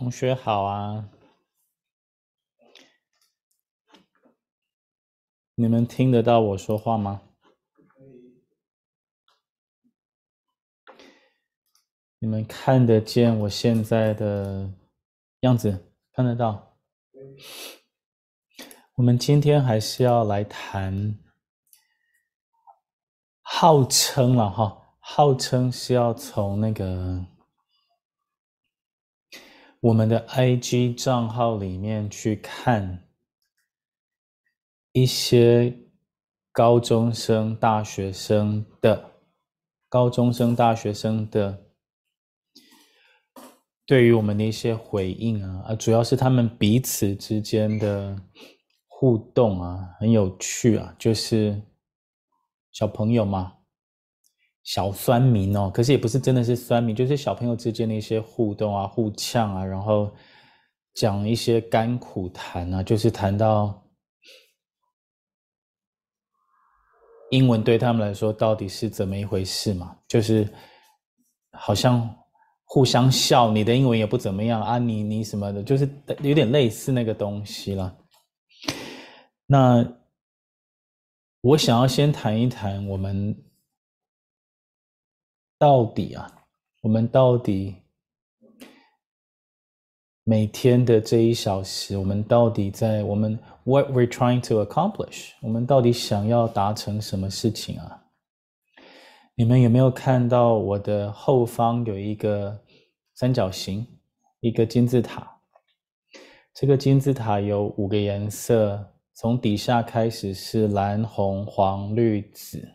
同学好啊！你们听得到我说话吗？你们看得见我现在的样子？看得到？我们今天还是要来谈，号称了哈，号称是要从那个我们的 IG 账号里面去看一些高中生、大学生的高中生、大学生的。对于我们的一些回应啊，啊，主要是他们彼此之间的互动啊，很有趣啊，就是小朋友嘛，小酸民哦，可是也不是真的是酸民，就是小朋友之间的一些互动啊，互呛啊，然后讲一些甘苦谈啊，就是谈到英文对他们来说到底是怎么一回事嘛，就是好像。互相笑，你的英文也不怎么样啊，你你什么的，就是有点类似那个东西了。那我想要先谈一谈，我们到底啊，我们到底每天的这一小时，我们到底在我们 what we're trying to accomplish，我们到底想要达成什么事情啊？你们有没有看到我的后方有一个三角形，一个金字塔。这个金字塔有五个颜色，从底下开始是蓝、红、黄、绿、紫。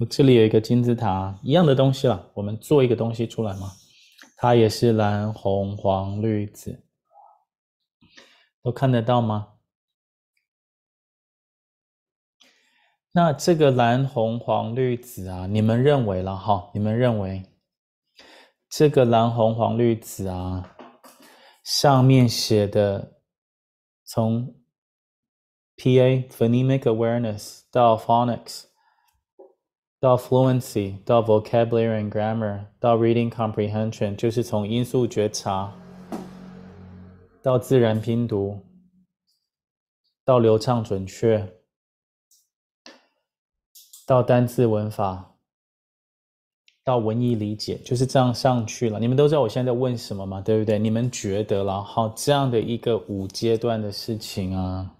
我这里有一个金字塔，一样的东西了。我们做一个东西出来嘛，它也是蓝、红、黄、绿、紫，都看得到吗？那这个蓝、红、黄、绿、紫啊，你们认为了哈？你们认为这个蓝、红、黄、绿、紫啊，上面写的从 PA phonemic awareness 到 phonics 到 fluency 到 vocabulary and grammar 到 reading comprehension，就是从音素觉察到自然拼读到流畅准确。到单字文法，到文意理解，就是这样上去了。你们都知道我现在在问什么吗？对不对？你们觉得了好，这样的一个五阶段的事情啊，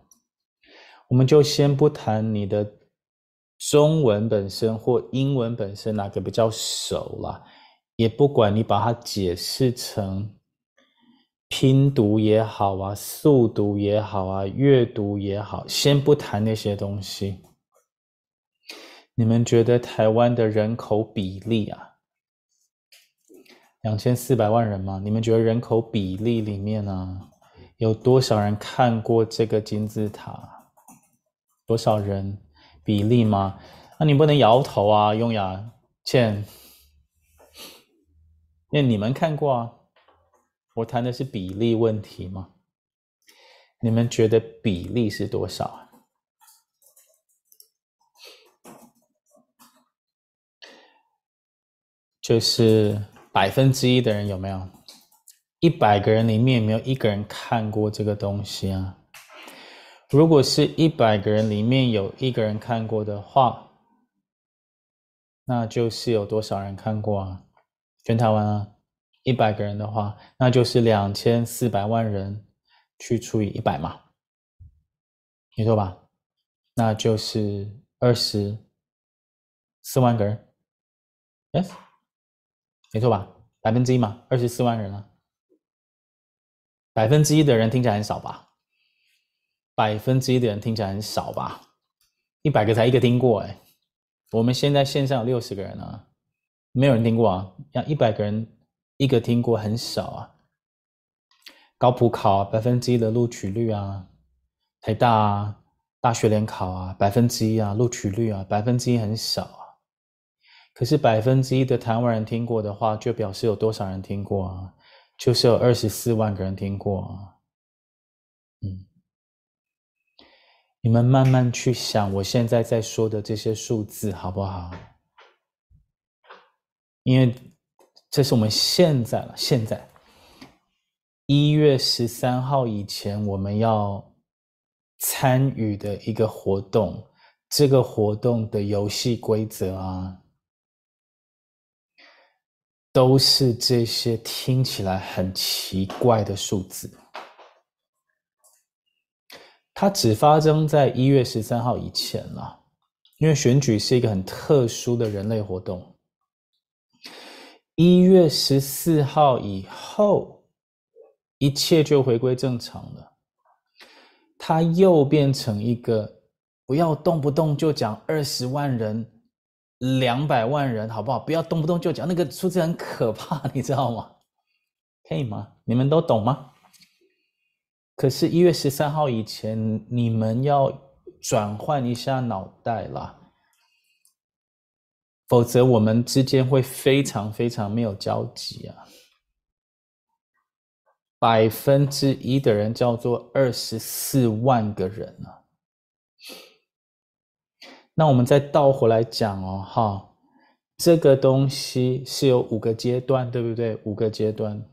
我们就先不谈你的中文本身或英文本身哪个比较熟啦，也不管你把它解释成拼读也好啊，速读也好啊，阅读也好，先不谈那些东西。你们觉得台湾的人口比例啊，两千四百万人吗？你们觉得人口比例里面呢、啊，有多少人看过这个金字塔？多少人比例吗？那你不能摇头啊，雍雅倩，那你们看过啊？我谈的是比例问题吗？你们觉得比例是多少啊？就是百分之一的人有没有？一百个人里面有没有一个人看过这个东西啊？如果是一百个人里面有一个人看过的话，那就是有多少人看过啊？全台湾啊，一百个人的话，那就是两千四百万人去除以一百嘛，没错吧？那就是二十四万个人，yes。没错吧？百分之一嘛，二十四万人啊。百分之一的人听起来很少吧？百分之一的人听起来很少吧？一百个才一个听过哎。我们现在线上有六十个人啊，没有人听过啊。要一百个人一个听过很少啊。高普考，百分之一的录取率啊。台大啊，大学联考啊，百分之一啊，录取率啊，百分之一很少啊。可是百分之一的台湾人听过的话，就表示有多少人听过啊？就是有二十四万个人听过啊。你们慢慢去想，我现在在说的这些数字好不好？因为这是我们现在了，现在一月十三号以前我们要参与的一个活动，这个活动的游戏规则啊，都是这些听起来很奇怪的数字。它只发生在一月十三号以前了，因为选举是一个很特殊的人类活动。一月十四号以后。一切就回归正常了，它又变成一个不要动不动就讲二十万人、两百万人，好不好？不要动不动就讲那个数字很可怕，你知道吗？可以吗？你们都懂吗？可是，一月十三号以前，你们要转换一下脑袋啦，否则我们之间会非常非常没有交集啊。百分之一的人叫做二十四万个人啊。那我们再倒回来讲哦，哈，这个东西是有五个阶段，对不对？五个阶段。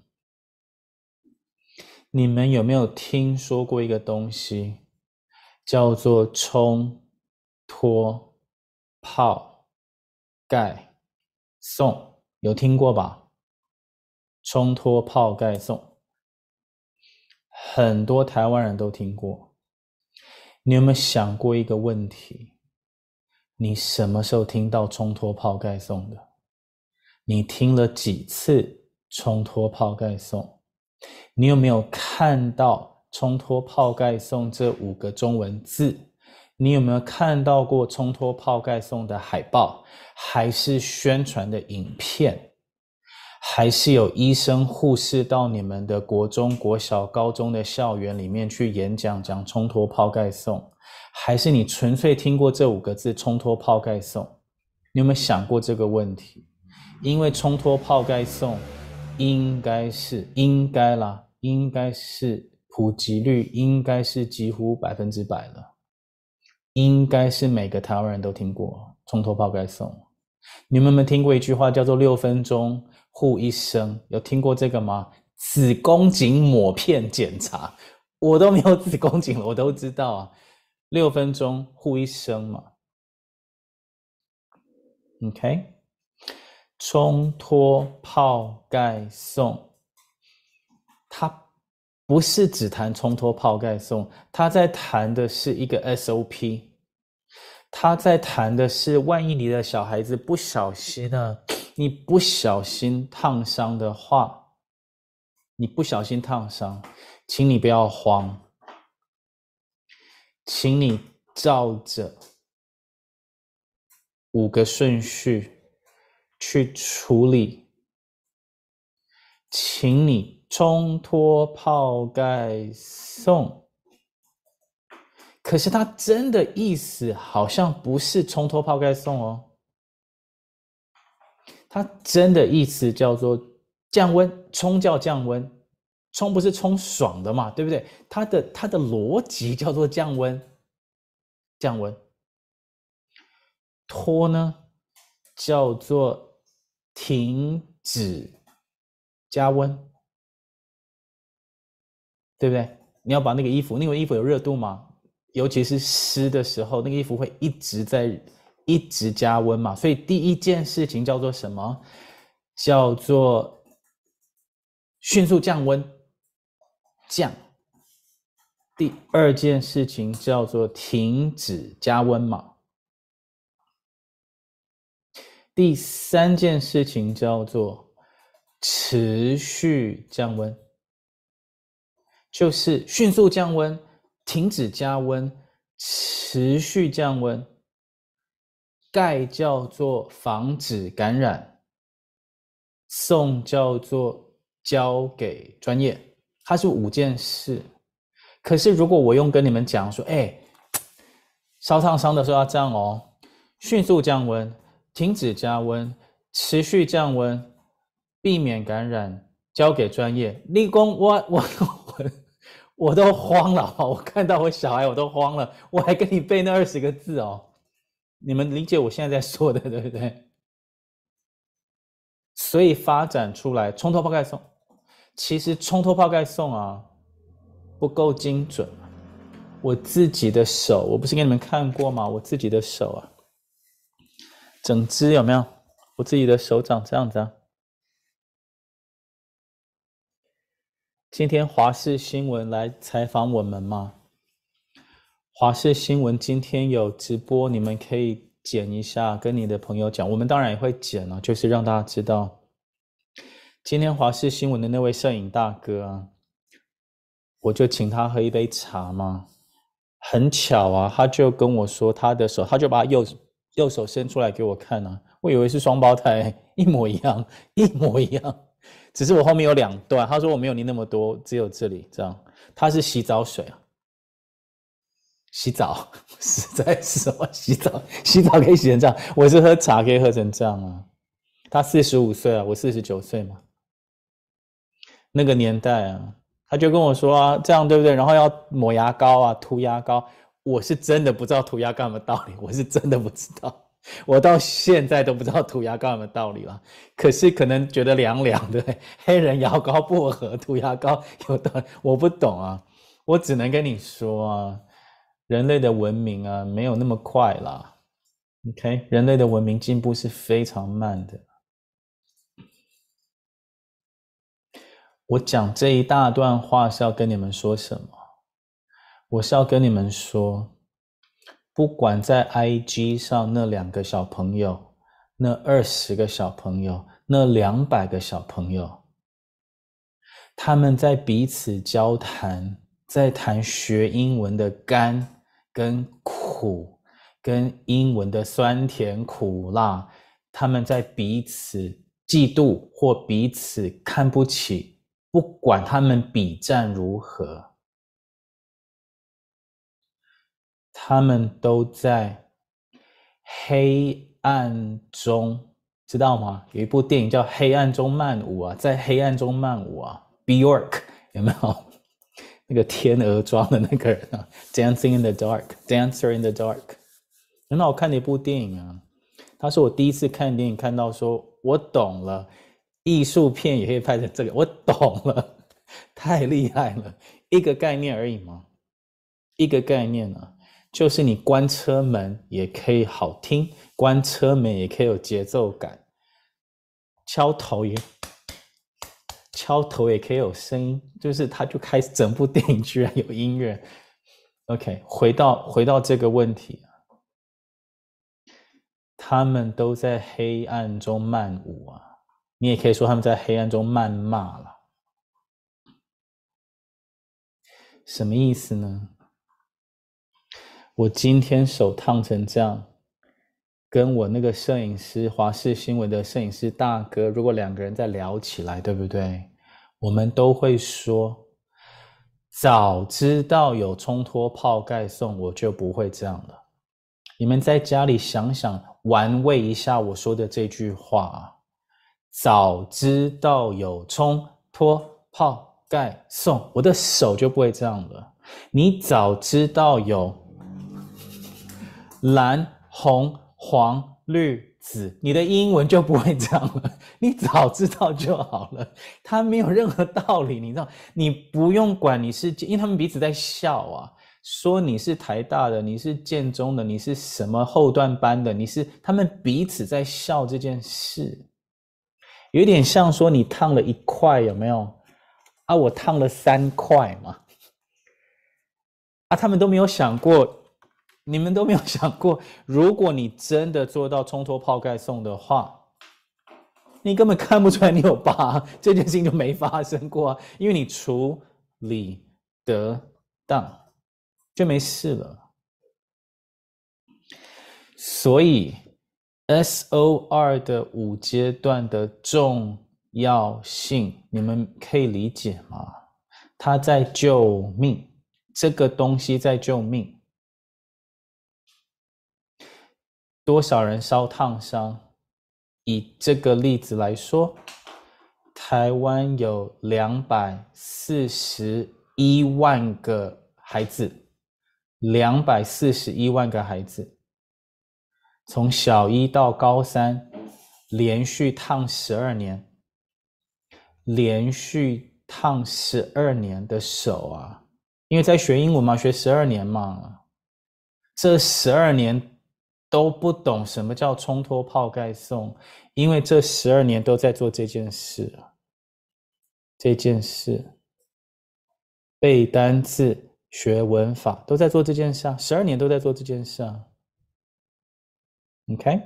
你们有没有听说过一个东西，叫做冲、脱、泡、盖、送？有听过吧？冲、脱、泡、盖、送。很多台湾人都听过，你有没有想过一个问题？你什么时候听到冲脱泡盖送的？你听了几次冲脱泡盖送？你有没有看到冲脱泡盖送这五个中文字？你有没有看到过冲脱泡盖送的海报，还是宣传的影片？还是有医生、护士到你们的国中、国小、高中的校园里面去演讲，讲冲脱泡盖送，还是你纯粹听过这五个字“冲脱泡盖送”？你有没有想过这个问题？因为冲脱泡盖送，应该是应该啦，应该是普及率应该是几乎百分之百了，应该是每个台湾人都听过从头泡盖送。你们有没有听过一句话叫做“六分钟”？护一生，有听过这个吗？子宫颈抹片检查，我都没有子宫颈了，我都知道啊。六分钟护一生嘛。OK，冲脱泡盖送，他不是只谈冲脱泡盖送，他在谈的是一个 SOP，他在谈的是万一你的小孩子不小心呢？你不小心烫伤的话，你不小心烫伤，请你不要慌，请你照着五个顺序去处理，请你冲脱泡盖送。可是他真的意思好像不是冲脱泡盖送哦。它真的意思叫做降温，冲叫降温，冲不是冲爽的嘛，对不对？它的它的逻辑叫做降温，降温。脱呢，叫做停止加温，对不对？你要把那个衣服，那个衣服有热度吗？尤其是湿的时候，那个衣服会一直在。一直加温嘛，所以第一件事情叫做什么？叫做迅速降温，降。第二件事情叫做停止加温嘛。第三件事情叫做持续降温，就是迅速降温、停止加温、持续降温。盖叫做防止感染，送叫做交给专业，它是五件事。可是如果我用跟你们讲说，哎，烧烫伤的时候要这样哦，迅速降温，停止加温，持续降温，避免感染，交给专业。立功，我我我 我都慌了，我看到我小孩我都慌了，我还跟你背那二十个字哦。你们理解我现在在说的，对不对？所以发展出来冲脱泡盖送，其实冲脱泡盖送啊，不够精准。我自己的手，我不是给你们看过吗？我自己的手啊，整只有没有？我自己的手掌这样子啊。今天华视新闻来采访我们吗？华视新闻今天有直播，你们可以剪一下，跟你的朋友讲。我们当然也会剪了，就是让大家知道，今天华视新闻的那位摄影大哥啊，我就请他喝一杯茶嘛。很巧啊，他就跟我说他的手，他就把右右手伸出来给我看啊，我以为是双胞胎，一模一样，一模一样，只是我后面有两段。他说我没有你那么多，只有这里这样。他是洗澡水啊，洗澡 实在是什么洗澡？洗澡可以洗成这样，我是喝茶可以喝成这样啊。他四十五岁啊，我四十九岁嘛，那个年代啊。他就跟我说啊，这样对不对？然后要抹牙膏啊，涂牙膏。我是真的不知道涂鸦干嘛道理，我是真的不知道，我到现在都不知道涂鸦干嘛道理了。可是可能觉得凉凉的，黑人牙膏薄荷涂牙膏有道理，我不懂啊。我只能跟你说啊，人类的文明啊，没有那么快啦。OK，人类的文明进步是非常慢的。我讲这一大段话是要跟你们说什么？我是要跟你们说，不管在 IG 上那两个小朋友，那二十个小朋友，那两百个小朋友，他们在彼此交谈，在谈学英文的甘跟苦，跟英文的酸甜苦辣，他们在彼此嫉妒或彼此看不起。不管他们比战如何，他们都在黑暗中，知道吗？有一部电影叫《黑暗中漫舞》啊，在黑暗中漫舞啊，Bjork 有没有？那个天鹅装的那个人啊，Dancing in the Dark，Dancer in the Dark，很好看的一部电影啊。他是我第一次看电影，看到说我懂了。艺术片也可以拍成这个，我懂了，太厉害了，一个概念而已嘛，一个概念啊，就是你关车门也可以好听，关车门也可以有节奏感，敲头也敲头也可以有声音，就是他就开始整部电影居然有音乐。OK，回到回到这个问题，他们都在黑暗中漫舞啊。你也可以说他们在黑暗中谩骂了，什么意思呢？我今天手烫成这样，跟我那个摄影师，华视新闻的摄影师大哥，如果两个人在聊起来，对不对？我们都会说，早知道有冲脱泡盖送，我就不会这样了。你们在家里想想，玩味一下我说的这句话啊。早知道有冲脱泡盖送，我的手就不会这样了。你早知道有蓝、红、黄、绿、紫，你的英文就不会这样了。你早知道就好了，它没有任何道理，你知道？你不用管你是，因为他们彼此在笑啊，说你是台大的，你是建中的，你是什么后段班的，你是他们彼此在笑这件事。有点像说你烫了一块，有没有？啊，我烫了三块嘛。啊，他们都没有想过，你们都没有想过，如果你真的做到冲脱泡盖送的话，你根本看不出来你有疤，这件事情就没发生过啊，因为你处理得当，就没事了。所以。SOR 的五阶段的重要性，你们可以理解吗？它在救命，这个东西在救命。多少人烧烫伤？以这个例子来说，台湾有两百四十一万个孩子，两百四十一万个孩子。从小一到高三，连续烫十二年，连续烫十二年的手啊，因为在学英文嘛，学十二年嘛，这十二年都不懂什么叫冲脱泡盖送，因为这十二年都在做这件事，这件事，背单字、学文法都在做这件事啊，十二年都在做这件事啊，OK。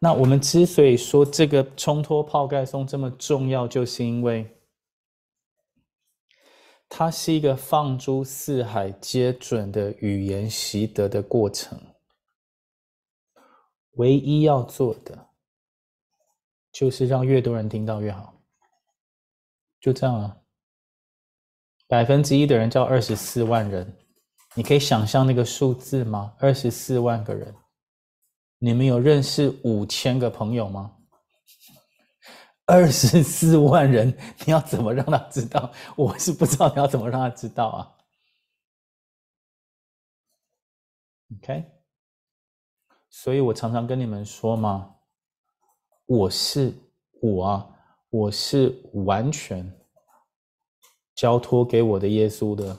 那我们之所以说这个冲脱泡盖送这么重要，就是因为它是一个放诸四海皆准的语言习得的过程。唯一要做的就是让越多人听到越好，就这样啊。百分之一的人叫二十四万人，你可以想象那个数字吗？二十四万个人。你们有认识五千个朋友吗？二十四 万人，你要怎么让他知道？我是不知道你要怎么让他知道啊。OK，所以我常常跟你们说嘛，我是我啊，我是完全交托给我的耶稣的，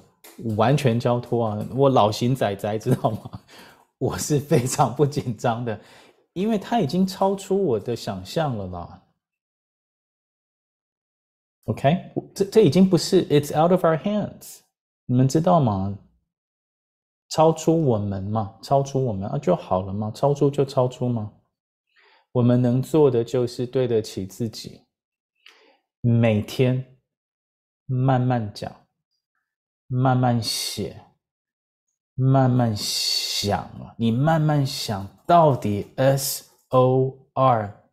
完全交托啊，我老型仔仔知道吗？我是非常不紧张的，因为他已经超出我的想象了啦。OK，这这已经不是 It's out of our hands，你们知道吗？超出我们嘛，超出我们啊就好了嘛，超出就超出嘛。我们能做的就是对得起自己，每天慢慢讲，慢慢写。慢慢想啊，你慢慢想到底 S O R，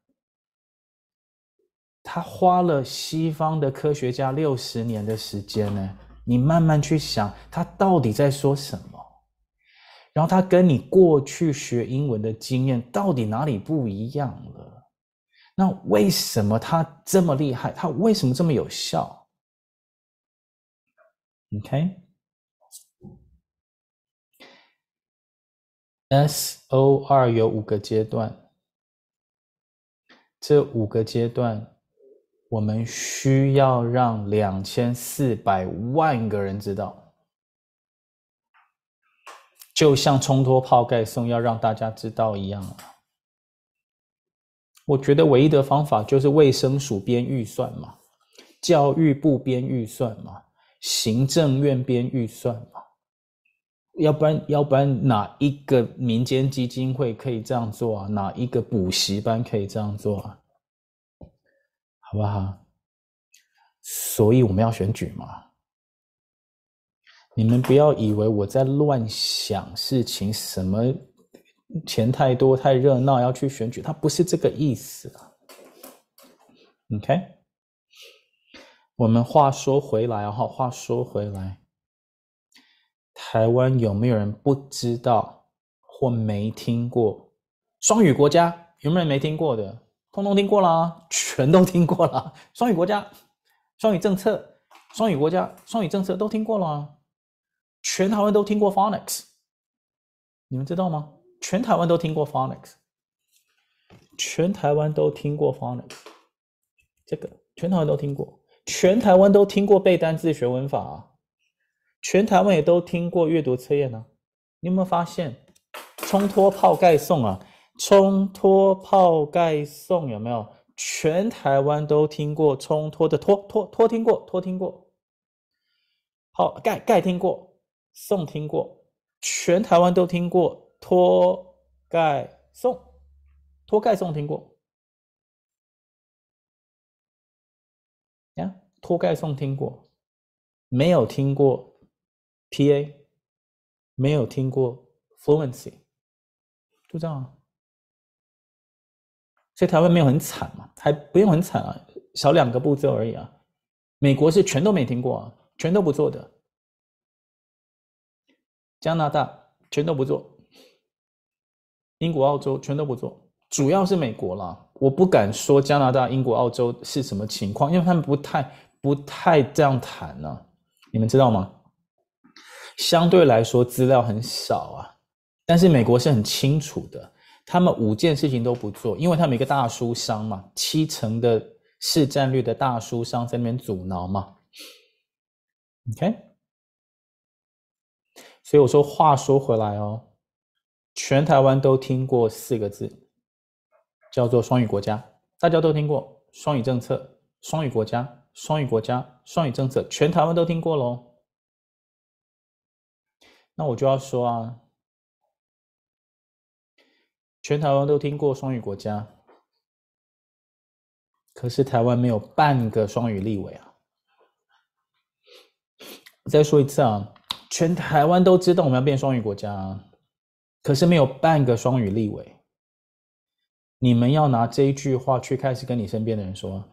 他花了西方的科学家六十年的时间呢。你慢慢去想，他到底在说什么？然后他跟你过去学英文的经验到底哪里不一样了？那为什么他这么厉害？他为什么这么有效？OK。S O R 有五个阶段，这五个阶段，我们需要让两千四百万个人知道，就像冲脱泡盖送要让大家知道一样。我觉得唯一的方法就是卫生署编预算嘛，教育部编预算嘛，行政院编预算嘛。要不然，要不然哪一个民间基金会可以这样做啊？哪一个补习班可以这样做啊？好不好？所以我们要选举嘛。你们不要以为我在乱想事情，什么钱太多太热闹要去选举，它不是这个意思啊。OK，我们话说回来哈，话说回来。台湾有没有人不知道或没听过双语国家？有没有人没听过的？通通听过啦，全都听过了。双语国家、双语政策、双语国家、双语政策都听过了。全台湾都听过 Phonics，你们知道吗？全台湾都听过 Phonics，全台湾都听过 Phonics，这个全台湾都听过，全台湾都听过背单字、学文法啊。全台湾也都听过阅读测验呢，你有没有发现冲脱泡盖送啊？冲脱泡盖送有没有？全台湾都听过冲脱的脱脱脱听过脱听过，好盖盖听过送听过，全台湾都听过脱盖送脱盖送听过呀？脱盖送听过没有听过？PA 没有听过 fluency，就这样啊。所以台湾没有很惨嘛，还不用很惨啊，少两个步骤而已啊。美国是全都没听过啊，全都不做的。加拿大全都不做，英国、澳洲全都不做，主要是美国啦。我不敢说加拿大、英国、澳洲是什么情况，因为他们不太、不太这样谈呢、啊。你们知道吗？相对来说资料很少啊，但是美国是很清楚的，他们五件事情都不做，因为他们一个大书商嘛，七成的市占率的大书商在那边阻挠嘛。OK，所以我说话说回来哦，全台湾都听过四个字，叫做双语国家，大家都听过双语政策、双语国家、双语国家、双语政策，全台湾都听过喽。那我就要说啊，全台湾都听过双语国家，可是台湾没有半个双语立委啊。再说一次啊，全台湾都知道我们要变双语国家啊，可是没有半个双语立委。你们要拿这一句话去开始跟你身边的人说，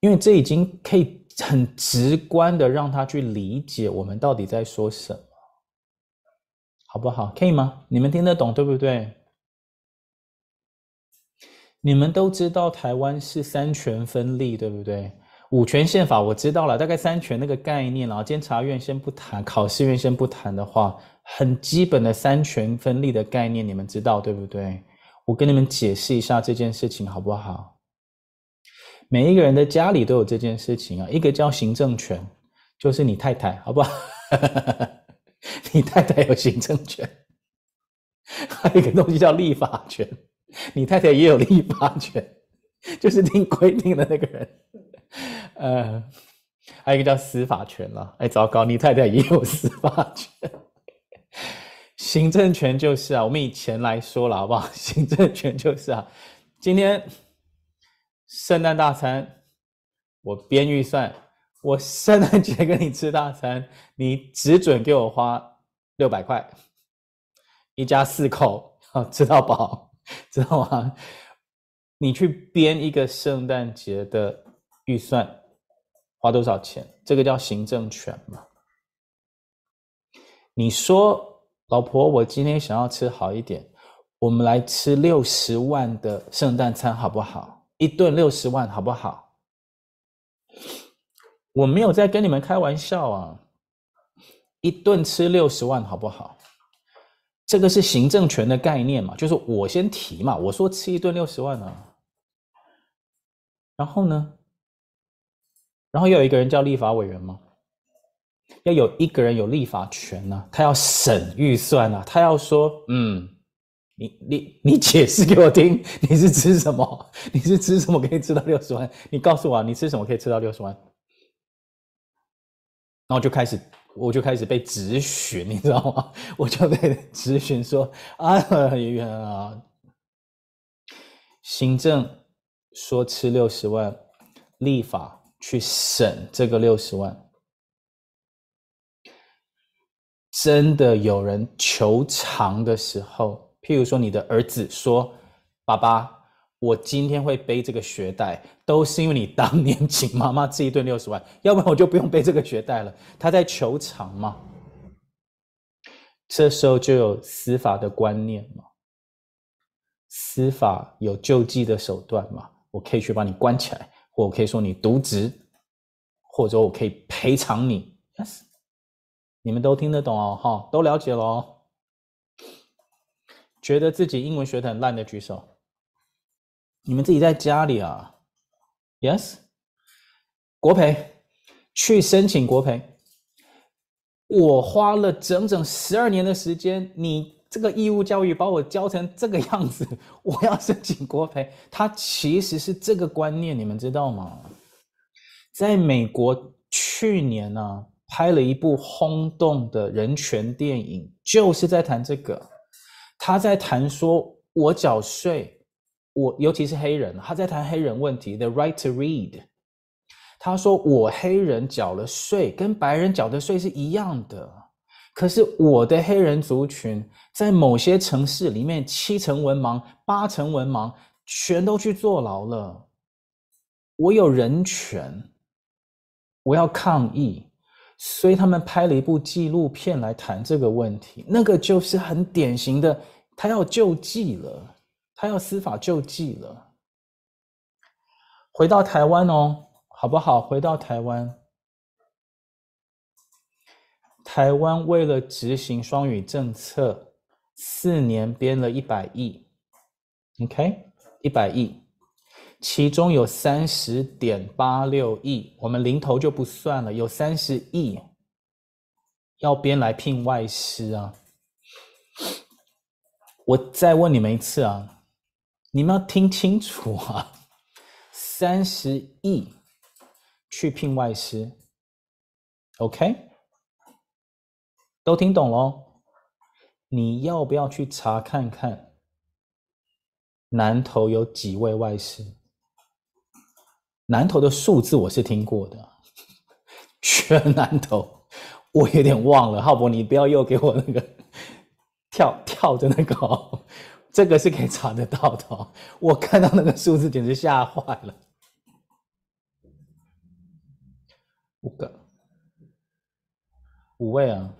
因为这已经可以。很直观的让他去理解我们到底在说什么，好不好？可以吗？你们听得懂对不对？你们都知道台湾是三权分立，对不对？五权宪法我知道了，大概三权那个概念，然后监察院先不谈，考试院先不谈的话，很基本的三权分立的概念，你们知道对不对？我跟你们解释一下这件事情，好不好？每一个人的家里都有这件事情啊，一个叫行政权，就是你太太，好不好？你太太有行政权，还有一个东西叫立法权，你太太也有立法权，就是定规定的那个人。呃，还有一个叫司法权了，哎，糟糕，你太太也有司法权。行政权就是啊，我们以前来说了，好不好？行政权就是啊，今天。圣诞大餐，我编预算，我圣诞节跟你吃大餐，你只准给我花六百块，一家四口，好 吃到饱，知道吗？你去编一个圣诞节的预算，花多少钱？这个叫行政权嘛？你说，老婆，我今天想要吃好一点，我们来吃六十万的圣诞餐，好不好？一顿六十万，好不好？我没有在跟你们开玩笑啊！一顿吃六十万，好不好？这个是行政权的概念嘛，就是我先提嘛，我说吃一顿六十万啊。然后呢？然后又有一个人叫立法委员吗？要有一个人有立法权呢、啊？他要审预算啊，他要说，嗯。你你你解释给我听，你是吃什么？你是吃什么可以吃到六十万？你告诉我，你吃什么可以吃到六十万？然后就开始，我就开始被质询，你知道吗？我就被质询说啊，原来啊，行政说吃六十万，立法去审这个六十万，真的有人求偿的时候。譬如说，你的儿子说：“爸爸，我今天会背这个学贷，都是因为你当年请妈妈吃一顿六十万，要不然我就不用背这个学贷了。”他在求偿嘛，这时候就有司法的观念嘛，司法有救济的手段嘛，我可以去把你关起来，或我可以说你渎职，或者我可以赔偿你。你们都听得懂哦，哈，都了解了哦。觉得自己英文学得很烂的举手。你们自己在家里啊？Yes，国培，去申请国培。我花了整整十二年的时间，你这个义务教育把我教成这个样子，我要申请国培。它其实是这个观念，你们知道吗？在美国去年呢、拍了一部轰动的人权电影，就是在谈这个。他在谈说，我缴税，我尤其是黑人，他在谈黑人问题，the right to read。他说，我黑人缴了税，跟白人缴的税是一样的，可是我的黑人族群在某些城市里面，七成文盲，八成文盲，全都去坐牢了。我有人权，我要抗议。所以他们拍了一部纪录片来谈这个问题，那个就是很典型的，他要救济了，他要司法救济了。回到台湾哦，好不好？回到台湾，台湾为了执行双语政策，四年编了一百亿，OK，一百亿，其中有三十点八六亿，我们零头就不算了，有三十亿要编来聘外师啊！我再问你们一次啊，你们要听清楚啊，三十亿去聘外师，OK？都听懂喽？你要不要去查看看南投有几位外师？南投的数字我是听过的，全南投我有点忘了。浩博，你不要又给我那个跳跳的那个哦，这个是可以查得到的。我看到那个数字简直吓坏了，五个，五位啊！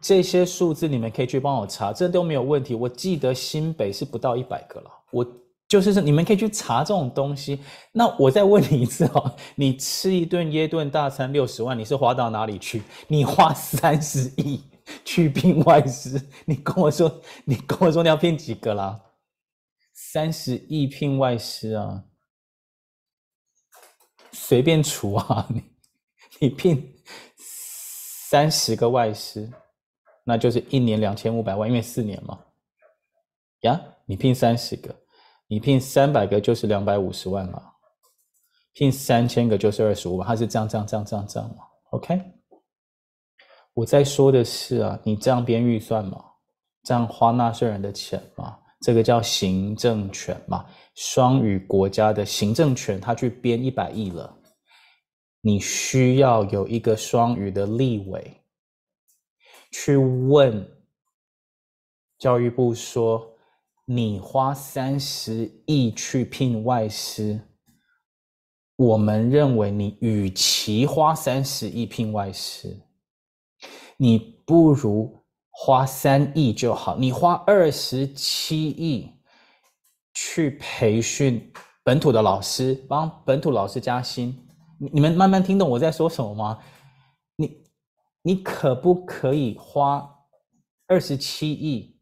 这些数字你们可以去帮我查，这都没有问题。我记得新北是不到一百个了，我。就是说，你们可以去查这种东西。那我再问你一次哦，你吃一顿耶顿大餐六十万，你是花到哪里去？你花三十亿 去聘外师，你跟我说，你跟我说你要聘几个啦？三十亿聘外师啊，随便除啊，你你聘三十个外师，那就是一年两千五百万，因为四年嘛。呀，你聘三十个。你聘三百个就是两百五十万嘛，聘三千个就是二十五万，它是这样这样这样这样这样嘛？OK，我在说的是啊，你这样编预算嘛，这样花纳税人的钱嘛，这个叫行政权嘛，双语国家的行政权，他去编一百亿了，你需要有一个双语的立委去问教育部说。你花三十亿去聘外师，我们认为你与其花三十亿聘外师，你不如花三亿就好。你花二十七亿去培训本土的老师，帮本土老师加薪。你你们慢慢听懂我在说什么吗？你你可不可以花二十七亿？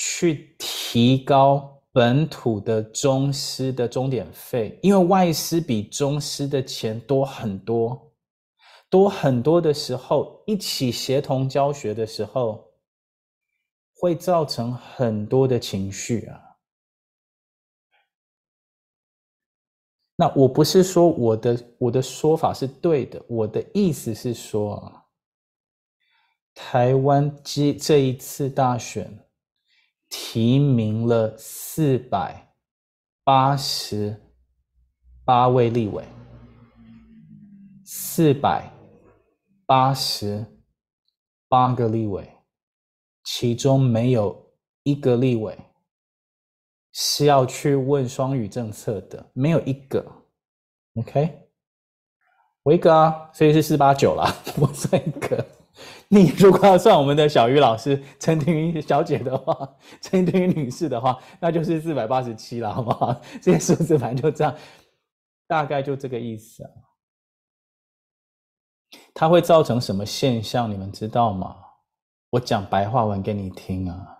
去提高本土的中师的钟点费，因为外师比中师的钱多很多，多很多的时候，一起协同教学的时候，会造成很多的情绪啊。那我不是说我的我的说法是对的，我的意思是说啊，台湾这这一次大选。提名了四百八十八位立委，四百八十八个立委，其中没有一个立委是要去问双语政策的，没有一个。OK，我一个啊，所以是四八九啦，我算一个。你如果要算我们的小鱼老师陈婷云小姐的话，陈婷云女士的话，那就是四百八十七了，好不好？这些数字反正就这样，大概就这个意思啊。它会造成什么现象？你们知道吗？我讲白话文给你听啊，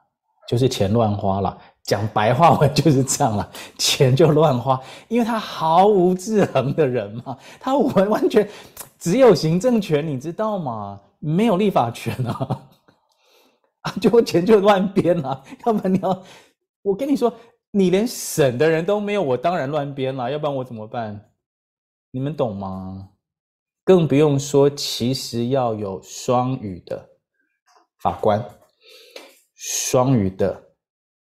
就是钱乱花了。讲白话文就是这样了，钱就乱花，因为他毫无制衡的人嘛，他完完全只有行政权，你知道吗？没有立法权啊，啊，就钱就乱编了。要不然你要，我跟你说，你连省的人都没有，我当然乱编了。要不然我怎么办？你们懂吗？更不用说，其实要有双语的法官，双语的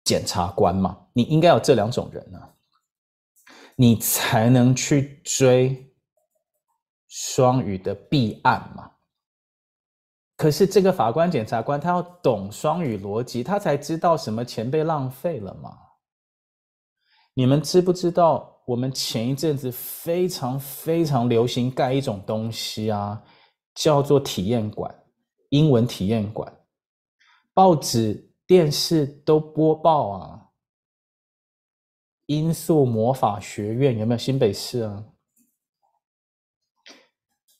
检察官嘛，你应该有这两种人呢，你才能去追双语的弊案嘛。可是这个法官、检察官，他要懂双语逻辑，他才知道什么钱被浪费了嘛。你们知不知道，我们前一阵子非常非常流行盖一种东西啊，叫做体验馆，英文体验馆，报纸、电视都播报啊。音速魔法学院有没有新北市啊？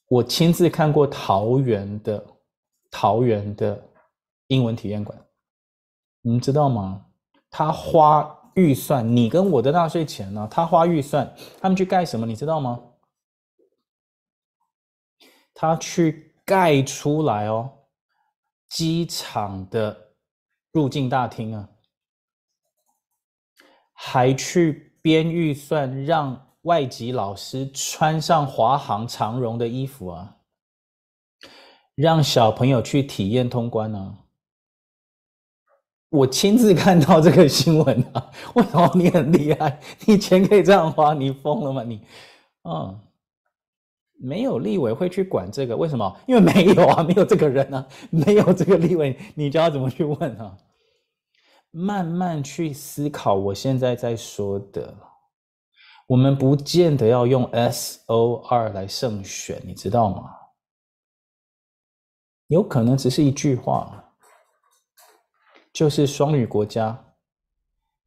我亲自看过桃园的。桃园的英文体验馆，你们知道吗？他花预算，你跟我的纳税钱呢？他花预算，他们去盖什么？你知道吗？他去盖出来哦，机场的入境大厅啊，还去编预算让外籍老师穿上华航长荣的衣服啊，让小朋友去体验通关呢。我亲自看到这个新闻啊！为什么你很厉害？你钱可以这样花？你疯了吗？你，嗯，没有立委会去管这个，为什么？因为没有啊，没有这个人啊，没有这个立委，你叫他怎么去问啊？慢慢去思考，我现在在说的，我们不见得要用 SOR 来胜选，你知道吗？有可能只是一句话。就是双语国家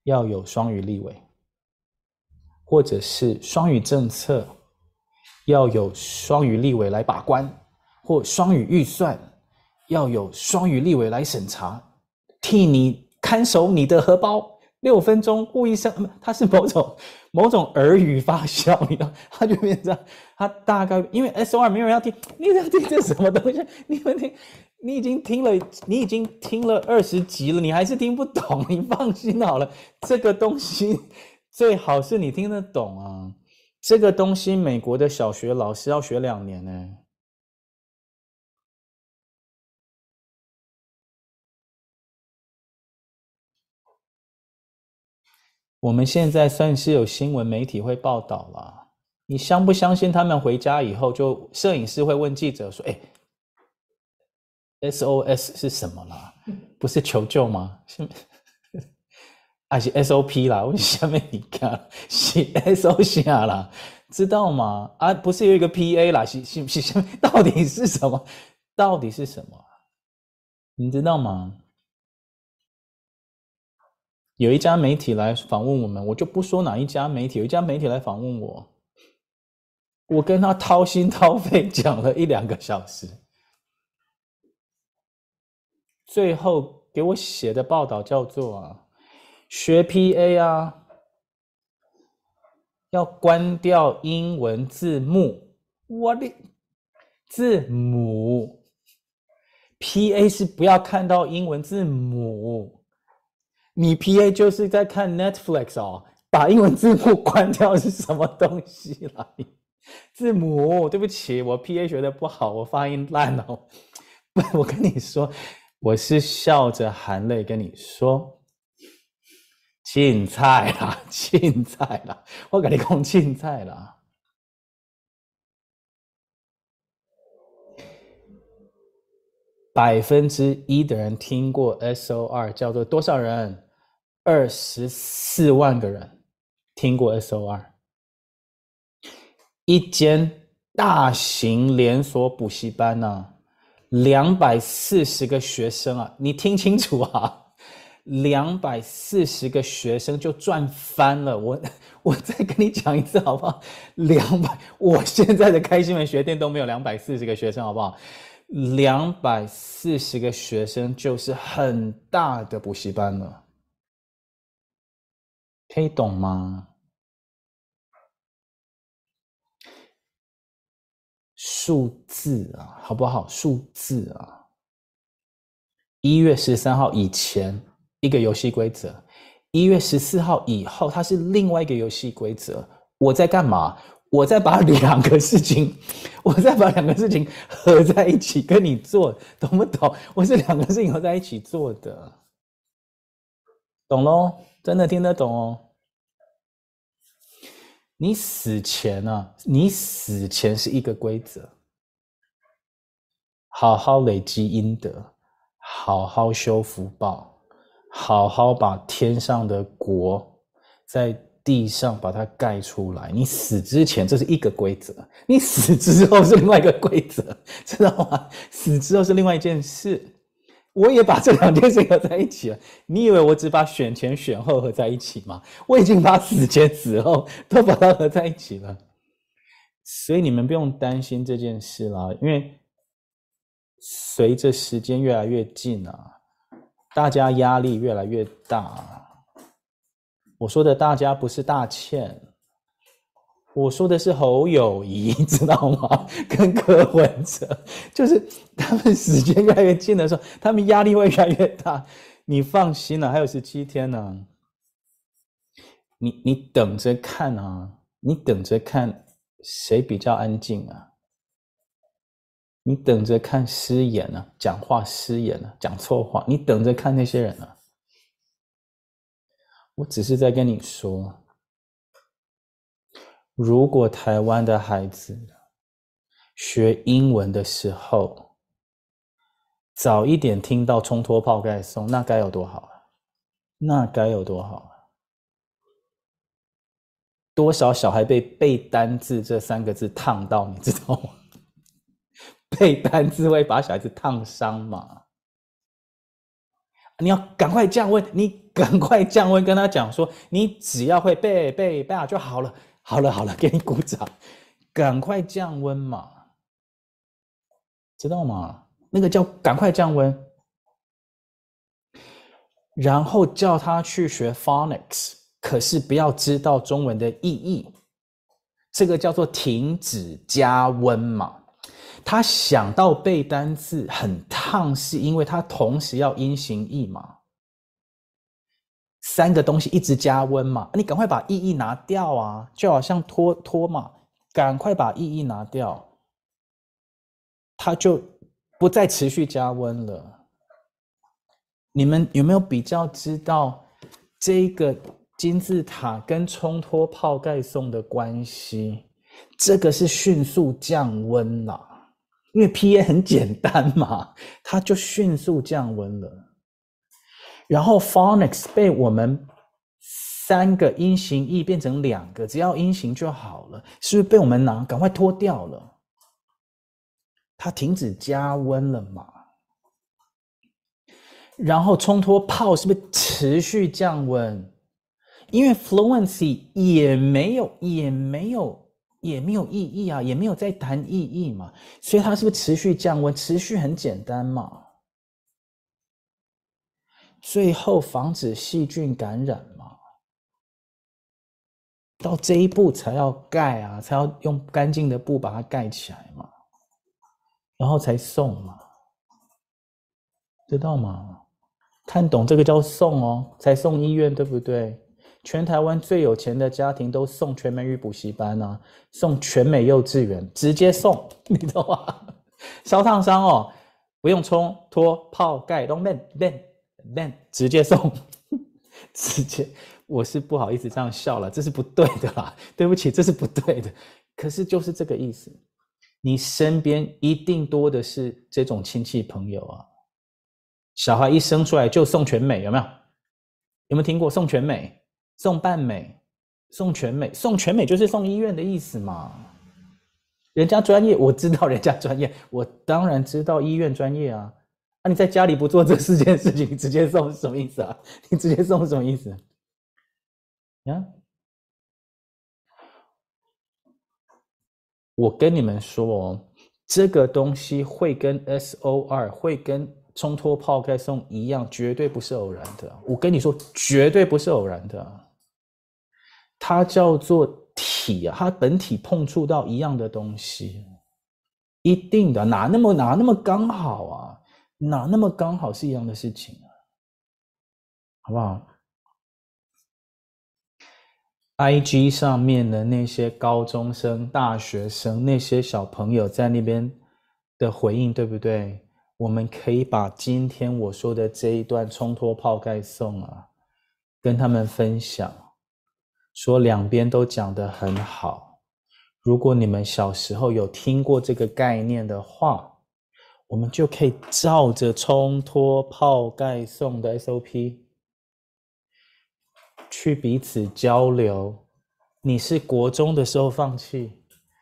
要有双语立委，或者是双语政策要有双语立委来把关，或双语预算要有双语立委来审查，替你看守你的荷包。六分钟护一声，它是某种某种耳语发酵，你知道，它就变成他大概因为 SOR 没有人要听，你在听这什么东西？你们听。你已经听了，你已经听了二十集了，你还是听不懂。你放心好了，这个东西 最好是你听得懂啊。这个东西，美国的小学老师要学两年呢。我们现在算是有新闻媒体会报道了。你相不相信？他们回家以后，就摄影师会问记者说：“哎。” SOS 是什么啦？不是求救吗？是，还是 SOP 啦？我下面你看，是 SOC 啦，知道吗？啊，不是有一个 PA 啦？是是是，到底是什么？到底是什么？你知道吗？有一家媒体来访问我们，我就不说哪一家媒体。有一家媒体来访问我，我跟他掏心掏肺讲了一两个小时。最后给我写的报道叫做啊，学 PA 啊，要关掉英文字幕。我的字母，PA 是不要看到英文字母。你 PA 就是在看 Netflix 哦，把英文字幕关掉是什么东西啦？字母，对不起，我 PA 学的不好，我发音烂哦。不，我跟你说。我是笑着含泪跟你说，青菜啦，青菜啦，我跟你讲青菜啦。百分之一的人听过 SOR，叫做多少人？二十四万个人听过 SOR。一间大型连锁补习班呢、两百四十个学生啊，你听清楚啊！两百四十个学生就赚翻了。我 我再跟你讲一次好不好？两百，我现在的开新闻学店都没有两百四十个学生，好不好？两百四十个学生就是很大的补习班了，可以懂吗？数字啊，好不好？数字啊，一月十三号以前一个游戏规则，一月十四号以后它是另外一个游戏规则。我在干嘛？我在把 两个事情，我在把两个事情合在一起跟你做，懂不懂？我是两个事情合在一起做的，懂咯？真的听得懂哦。你死前啊，你死前是一个规则：好好累积阴德，好好修福报，好好把天上的国在地上把它盖出来。你死之前这是一个规则，你死之后是另外一个规则，知道吗？死之后是另外一件事。我也把这两件事合在一起了。你以为我只把选前选后合在一起吗？我已经把死前死后都把它合在一起了。所以你们不用担心这件事了，因为随着时间越来越近啊，大家压力越来越大，我说的大家不是大倩，我说的是侯友谊，知道吗？跟柯文哲，就是他们时间越来越近的时候，他们压力会越来越大。你放心了，还有十七天呢、你你等着看啊，你等着看谁比较安静啊。你等着看失言、啊，讲话失言、啊，讲错话。你等着看那些人、啊。我只是在跟你说，如果台湾的孩子学英文的时候，早一点听到冲脱泡盖送，那该有多好啊！那该有多好啊！多少小孩被背单字这三个字烫到，你知道吗？背单字会把小孩子烫伤嘛？你要赶快降温，你赶快降温，跟他讲说，你只要会背背背就好了，好了好了，给你鼓掌，赶快降温嘛，知道吗？那个叫赶快降温，然后叫他去学 phonics，可是不要知道中文的意义，这个叫做停止加温嘛。他想到背单字很烫，是因为他同时要音形义嘛，三个东西一直加温嘛，你赶快把意义拿掉啊，就好像拖拖嘛，赶快把意义拿掉，它就不再持续加温了。你们有没有比较知道这个金字塔跟冲脱泡盖送的关系？这个是迅速降温啦。因为 PA 很简单嘛，它就迅速降温了。然后 phonics 被我们三个音形义变成两个，只要音形就好了，是不是被我们拿赶快脱掉了？它停止加温了嘛？然后冲脱泡是不是持续降温？因为 fluency 也没有，也没有。也没有意义啊，也没有在谈意义嘛，所以它是不是持续降温？持续很简单嘛，最后防止细菌感染嘛，到这一步才要盖啊，才要用干净的布把它盖起来嘛，然后才送嘛，知道吗？看懂这个叫送哦，才送医院，对不对？全台湾最有钱的家庭都送全美语补习班啊，送全美幼稚园，直接送，你懂吗？烧烫伤哦，不用冲脱泡盖，都免免免，直接送，直接。我是不好意思这样笑了，这是不对的啦，对不起，这是不对的。可是就是这个意思，你身边一定多的是这种亲戚朋友啊。小孩一生出来就送全美，有没有？有没有听过送全美？送半美，送全美，送全美就是送医院的意思嘛？人家专业，我知道人家专业，我当然知道医院专业啊。啊，你在家里不做这四件事情，你直接送是什么意思啊？你直接送是什么意思？啊？我跟你们说哦，这个东西会跟 SOR 会跟冲脱泡盖送一样，绝对不是偶然的。我跟你说，绝对不是偶然的。它叫做体啊，它本体碰触到一样的东西，一定的，哪那么哪那么刚好啊？哪那么刚好是一样的事情啊？好不好？IG 上面的那些高中生、大学生，那些小朋友在那边的回应，对不对？我们可以把今天我说的这一段冲脱泡盖送啊，跟他们分享。说两边都讲得很好。如果你们小时候有听过这个概念的话，我们就可以照着冲脱泡盖送的 SOP 去彼此交流。你是国中的时候放弃，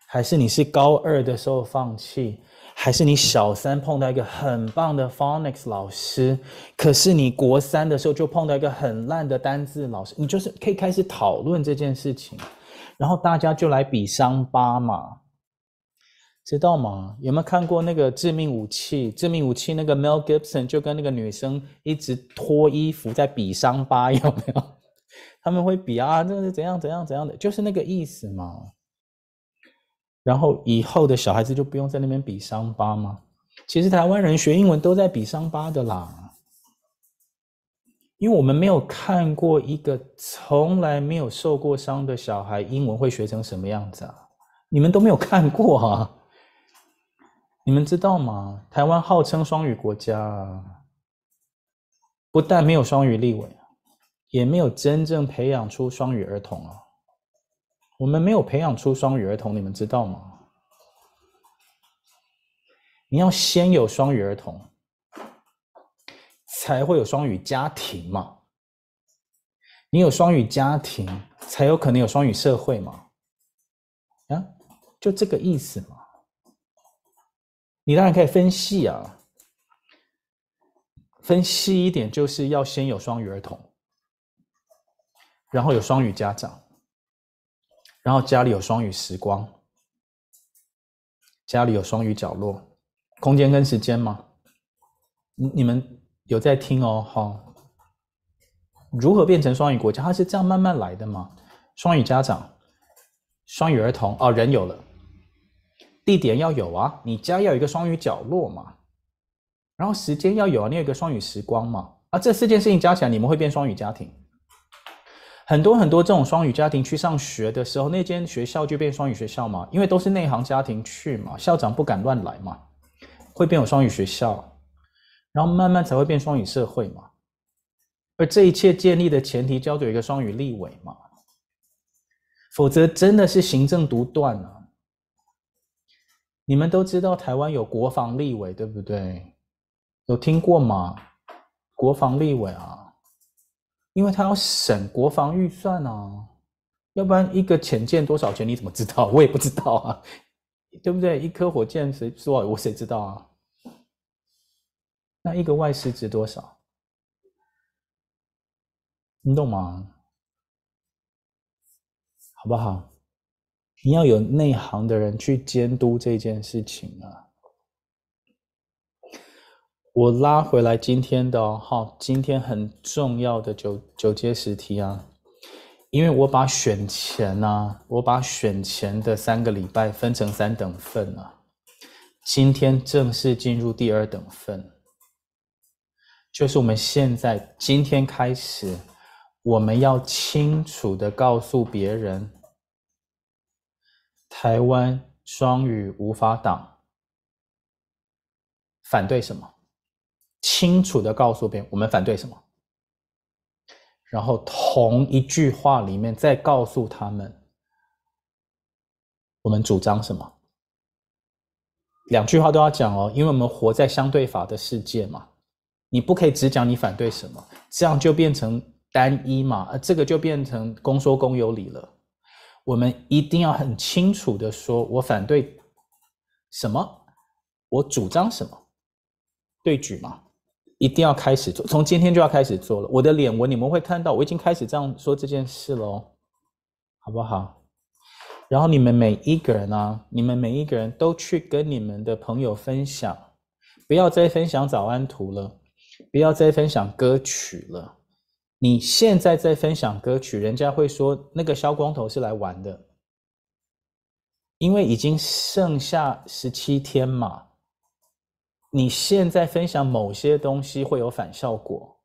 还是你是高二的时候放弃？还是你小三碰到一个很棒的 phonics 老师，可是你国三的时候就碰到一个很烂的单字老师，你就是可以开始讨论这件事情，然后大家就来比伤疤嘛，知道吗？有没有看过那个致命武器？致命武器那个 Mel Gibson 就跟那个女生一直脱衣服在比伤疤，有没有？他们会比啊，这是怎样怎样怎样的，就是那个意思嘛。然后以后的小孩子就不用在那边比伤疤吗？其实台湾人学英文都在比伤疤的啦，因为我们没有看过一个从来没有受过伤的小孩英文会学成什么样子啊？你们都没有看过啊？你们知道吗？台湾号称双语国家，不但没有双语立委，也没有真正培养出双语儿童啊。我们没有培养出双语儿童，你们知道吗？你要先有双语儿童，才会有双语家庭嘛。你有双语家庭，才有可能有双语社会嘛。啊，就这个意思嘛。你当然可以分析啊，分析一点，就是要先有双语儿童，然后有双语家长。然后家里有双语时光，家里有双语角落，空间跟时间吗？你你们有在听哦，哈。如何变成双语国家？它是这样慢慢来的吗？双语家长，双语儿童哦，人有了，地点要有啊，你家要有一个双语角落嘛，然后时间要有啊，你有一个双语时光嘛，啊，这四件事情加起来，你们会变双语家庭。很多很多这种双语家庭去上学的时候，那间学校就变双语学校嘛，因为都是内行家庭去嘛，校长不敢乱来嘛，会变有双语学校，然后慢慢才会变双语社会嘛。而这一切建立的前提，叫做一个双语立委嘛，否则真的是行政独断啊。你们都知道台湾有国防立委，对不对？有听过吗？国防立委啊。因为他要审国防预算啊，要不然一个潜舰多少钱？你怎么知道？我也不知道啊，对不对？一颗火箭谁说？我谁知道啊？那一个外师值多少？你懂吗？好不好？你要有内行的人去监督这件事情啊。我拉回来今天的哈，今天很重要的九九阶十题啊，因为我把选前啊，我把选前的三个礼拜分成三等份啊，今天正式进入第二等份，就是我们现在今天开始，我们要清楚的告诉别人，台湾双语无法党，反对什么？清楚的告诉别人我们反对什么，然后同一句话里面再告诉他们我们主张什么，两句话都要讲哦，因为我们活在相对法的世界嘛，你不可以只讲你反对什么，这样就变成单一嘛，而这个就变成公说公有理了。我们一定要很清楚的说，我反对什么，我主张什么，对举嘛。一定要开始做，从今天就要开始做了。我的脸纹你们会看到，我已经开始这样说这件事喽，好不好？然后你们每一个人啊，你们每一个人都去跟你们的朋友分享，不要再分享早安图了，不要再分享歌曲了。你现在在分享歌曲，人家会说那个萧光头是来玩的，因为已经剩下十七天嘛。你现在分享某些东西会有反效果，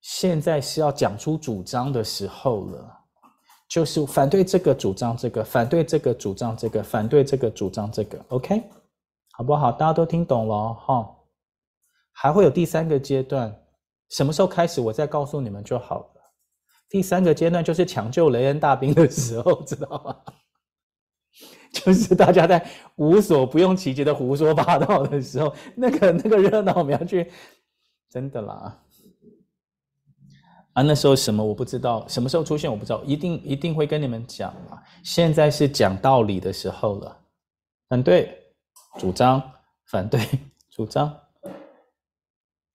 现在是要讲出主张的时候了，就是反对这个主张这个，反对这个主张这个，反对这个主张这个，OK，好不好？大家都听懂了哈？还会有第三个阶段，什么时候开始？我再告诉你们就好了。第三个阶段就是抢救雷恩大兵的时候，知道吗？就是大家在无所不用其极的胡说八道的时候，那个那个热闹，我们要去，真的啦。啊，那时候什么我不知道，什么时候出现我不知道，一定一定会跟你们讲啊。现在是讲道理的时候了，反对主张，反对 主张，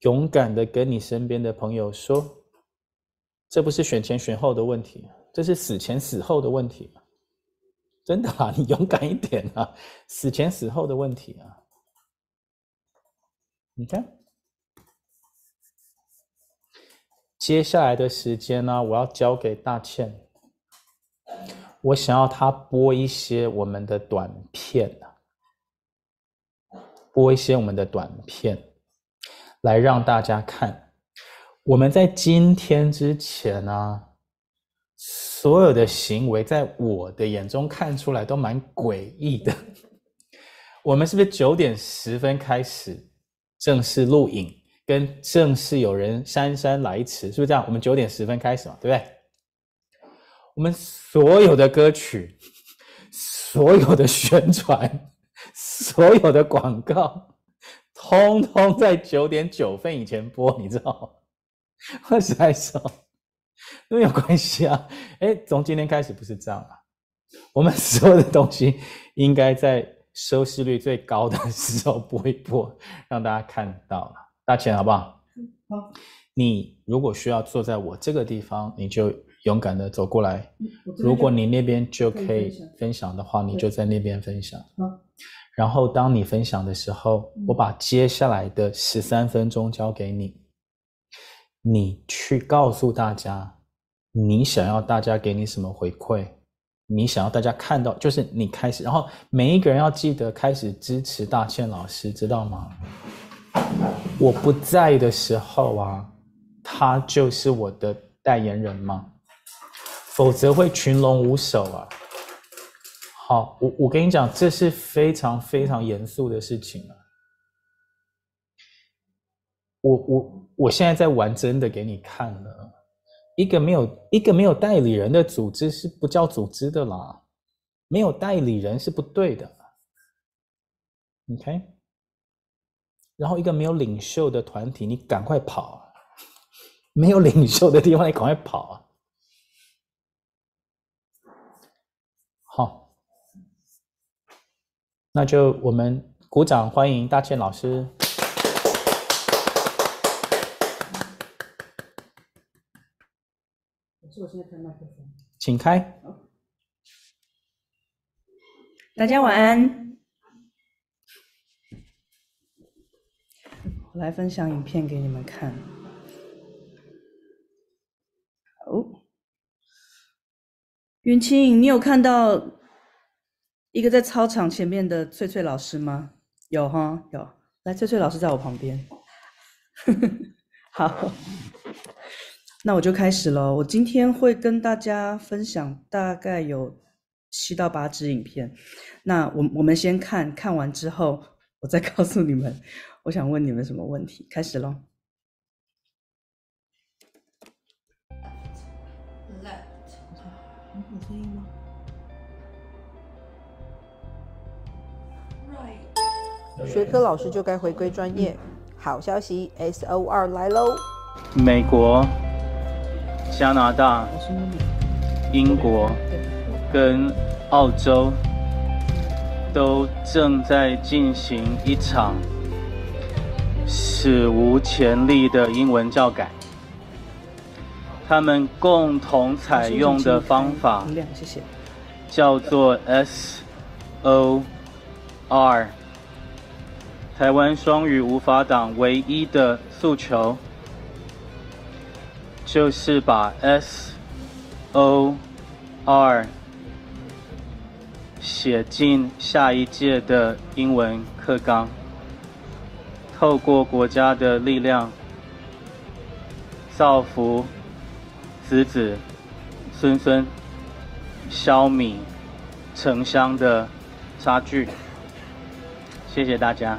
勇敢的跟你身边的朋友说，这不是选前选后的问题，这是死前死后的问题。真的啊，你勇敢一点啊！死前死后的问题啊，你看，接下来的时间呢，我要交给大倩。我想要她播一些我们的短片，播一些我们的短片，来让大家看。我们在今天之前呢，所有的行为在我的眼中看出来都蛮诡异的。我们是不是九点十分开始正式录影，跟正式有人姗姗来迟，是不是这样？我们九点十分开始嘛，对不对？我们所有的歌曲、所有的宣传、所有的广告，通通在九点九分以前播，你知道吗？我实在说，都没有关系啊。哎，从今天开始不是这样啊。我们所有的东西应该在收视率最高的时候播一播，让大家看到了。大钱好不好？好。你如果需要坐在我这个地方，你就。勇敢的走过来，如果你那边就可以分享的话，你就在那边分享。然后当你分享的时候，我把接下来的十三分钟交给你，你去告诉大家，你想要大家给你什么回馈，你想要大家看到，就是你开始，然后每一个人要记得开始支持大倩老师，知道吗？我不在的时候啊，他就是我的代言人吗？否则会群龙无首啊！好，我我跟你讲，这是非常非常严肃的事情啊！我我我现在在玩真的给你看了，一个没有一个没有代理人的组织是不叫组织的啦，没有代理人是不对的，OK？然后一个没有领袖的团体，你赶快跑！没有领袖的地方，你赶快跑啊！好，那就我们鼓掌欢迎大倩老师。请开。大家晚安。我来分享影片给你们看。好。云清，你有看到一个在操场前面的翠翠老师吗？有哈，有。来，翠翠老师在我旁边。好，那我就开始了。我今天会跟大家分享大概有七到八支影片。那我我们先看看完之后，我再告诉你们，我想问你们什么问题。开始喽。学科老师就该回归专业。好消息，S O 二来喽！美国、加拿大、英国跟澳洲都正在进行一场史无前例的英文教改。他们共同采用的方法叫做 S O R。台湾双语无法党唯一的诉求就是把 S O R 写进下一届的英文课纲，透过国家的力量造福。子子孙孙消弭城乡的差距。谢谢大家。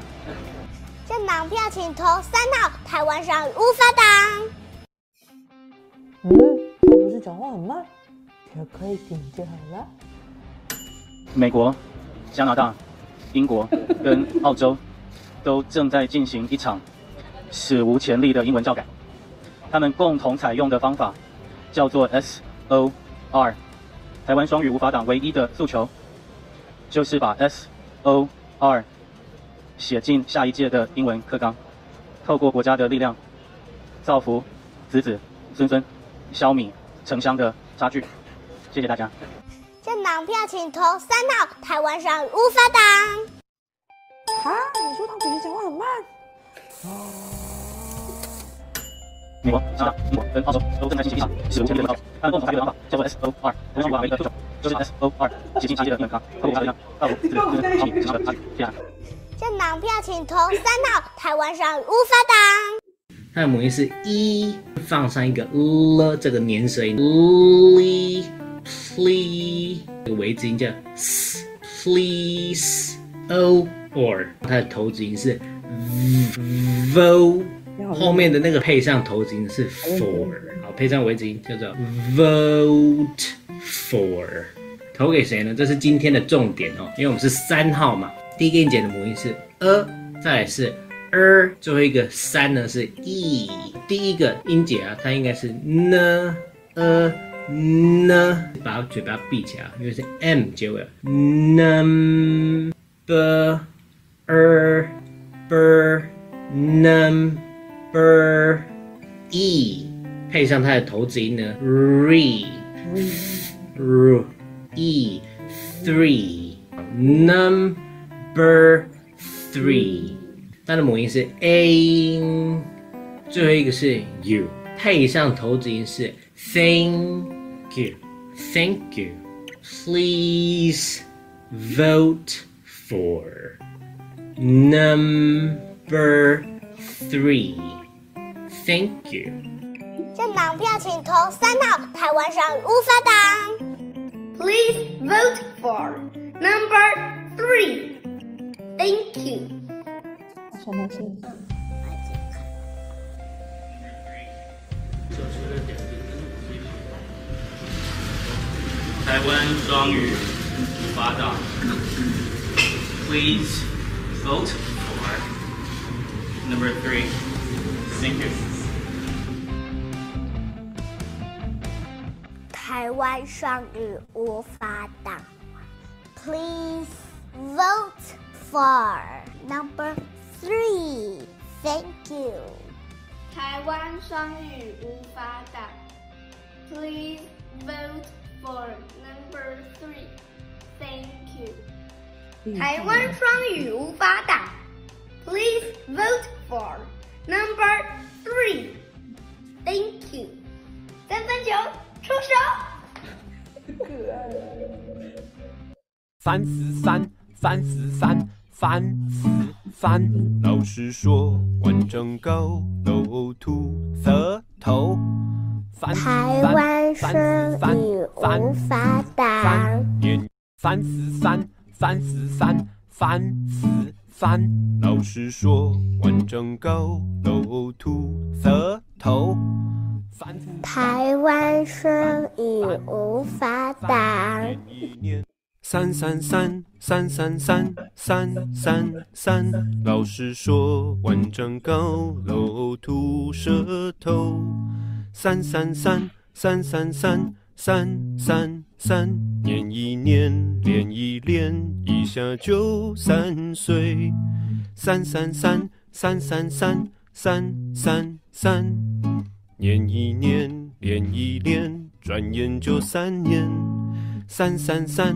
政党票，请投三号台湾双语无法党。嗯，是不是讲话很慢？可可以点就好了。美国、加拿大、英国跟澳洲都正在进行一场史无前例的英文教改。他们共同采用的方法。叫做 S O R，台湾双语无法党唯一的诉求，就是把 S O R 写进下一届的英文课纲，透过国家的力量，造福子子孙孙，消弭城乡的差距。谢谢大家。政党票，请投三号台湾双语无法党。啊，你说他姐姐讲话很慢。美国、加拿大、英国跟澳洲都正在进行一场史无前例的高，他们共同发明的方法叫做 S O R，我们用五为一个助手，就是 S O R 写进系列的英文康，透过它的量，到五、四、六、六、毫米，城乡的差距，天啊！政党票请投三号台湾双语无法党。它的母音是一，放上一个了这个粘舌音，ple ple 这个尾字音叫 s please o or 它的头子音是 vo，后面的那个配上头子音是 for，好，配上尾子音叫做 vote for，投给谁呢？这是今天的重点哦，因为我们是三号嘛。第一个音节的母音是 a，再来是 er，最后一个三呢是 e。第一个音节啊，它应该是 n a n，把嘴巴闭起来，因为是 m 结尾。number er ber number e，配上它的头子音呢 re r e three num。ber three，它的母音是 a，最后一个是 u，配上头子音是 thank you，thank you，please vote for number three，thank you。政党票请投三号台湾双语无法党。Please vote for number three。 Thank you。什么是？台湾双语无法党，Please vote for number three. Thank you. 台湾双语无法党，Please vote for number three. Thank you. 台湾双语无法党，Please vote for number three. Thank you. 台湾双语无法党，Please vote for number three. Thank you. 三分球，出手！三十三，三十三。 343老师说完整够，露吐舌头。台湾生意无法挡。343 343 343老师说完整够，露吐舌头。台湾生意无法挡。三三三三三三三三三，老师说万丈高楼吐舌头。三三三三三三三三三，念一念，练一练，一下就三岁。三三三三三三三三三，念一念，练一练，转眼就三年。三三三。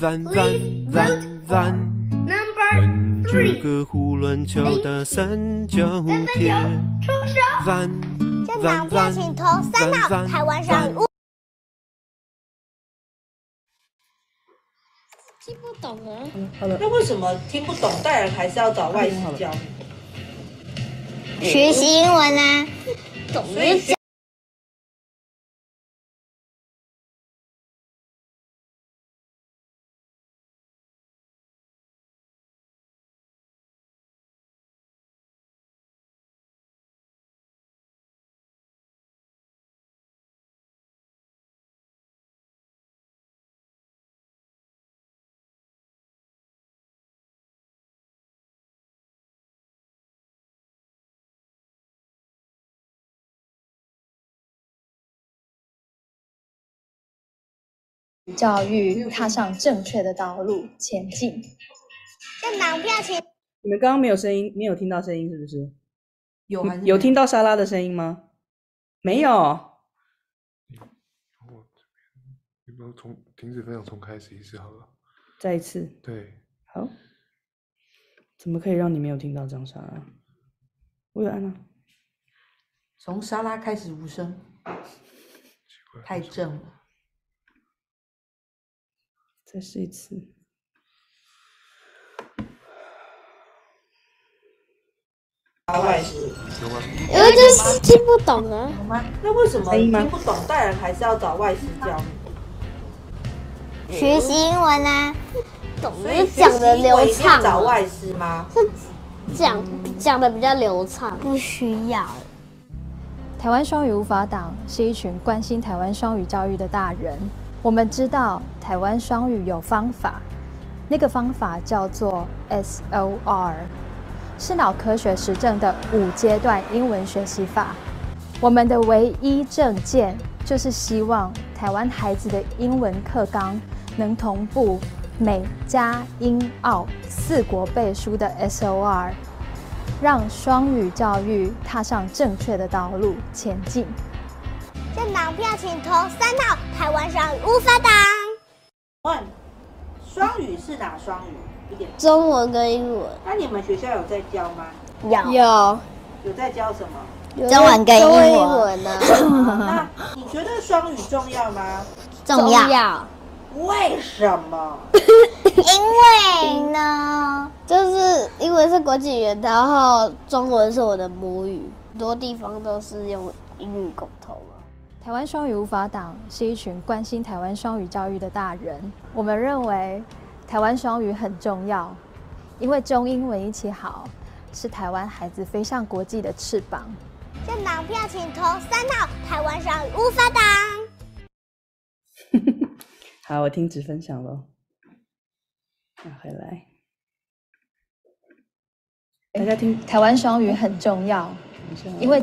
弯弯弯弯，跟着个胡乱敲打三角铁。弯弯弯，请投三号台湾双语。听不懂啊？那为什么听不懂？大人还是要找外师教？学习英文啊，懂教育踏上正确的道路前进。政党票，请。你们刚刚没有声音，没有听到声音，是不是？有还是有听到莎拉的声音吗？没有。有没有从停止分享，重开始一次好了？再一次。对。好。怎么可以让你没有听到张莎拉？我有按啊。从莎拉开始无声，太正了。再试一次。外师，因为就是听不懂啊。那为什么听不懂，大人还是要找外师教你？学习英文啊，懂得讲的流畅。找外师吗？是讲讲的比较流畅，不需要。台湾双语无法党是一群关心台湾双语教育的大人。我们知道台湾双语有方法，那个方法叫做 SOR，是脑科学实证的五阶段英文学习法。我们的唯一政见就是希望台湾孩子的英文课纲能同步美加英澳四国背书的 SOR，让双语教育踏上正确的道路前进。政党票，请投三号台湾双语无法党。问，双语是哪双语？一点。中文跟英文。那你们学校有在教吗？有。有。有在教什么？中文跟英文呢？那你觉得双语重要吗？重要。为什么？因为呢，就是因为是国际语言，然后中文是我的母语，很多地方都是用英语沟通。台湾双语无法党是一群关心台湾双语教育的大人。我们认为台湾双语很重要，因为中英文一起好，是台湾孩子飞向国际的翅膀。政党票，请投三号台湾双语无法党。好，我停止分享了。那回来，大家听，台湾双语很重要，因为。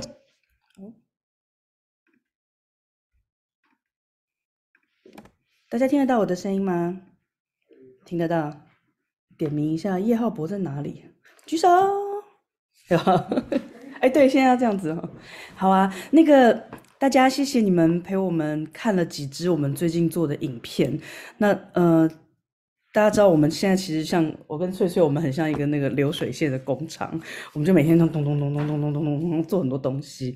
大家听得到我的声音吗？听得到，点名一下叶浩博在哪里？举手。哎，对，现在要这样子哦。好啊，那个大家谢谢你们陪我们看了几支我们最近做的影片。那呃，大家知道我们现在其实像我跟翠翠，我们很像一个那个流水线的工厂，我们就每天都咚咚咚咚咚咚咚咚咚做很多东西。